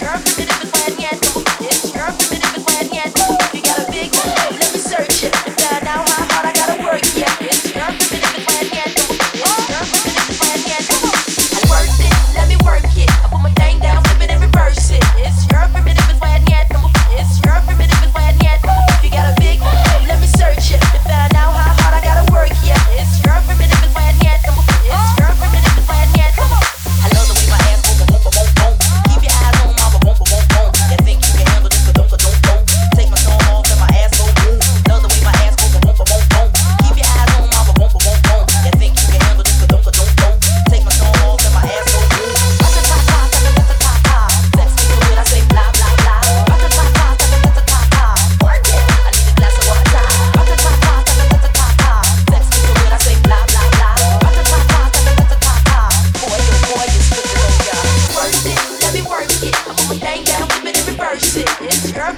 Girl, give me the plan, yeah, do it. Girl, give me the plan, yeah.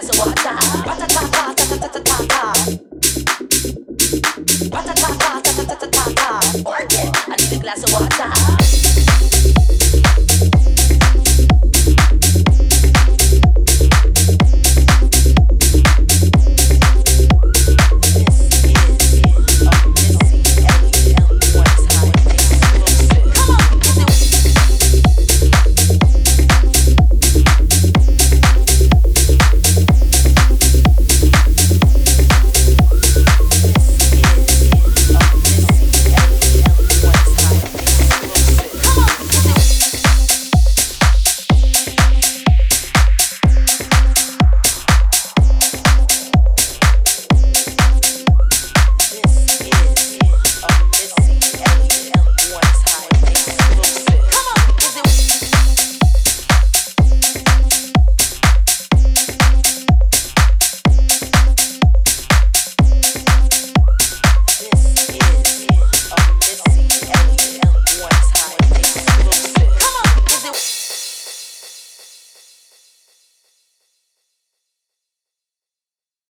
glass of water. Ratatata, ta-ta-ta-ta-ta. Ratatata, ta-ta-ta-ta-ta. Orchid, I need a glass of water.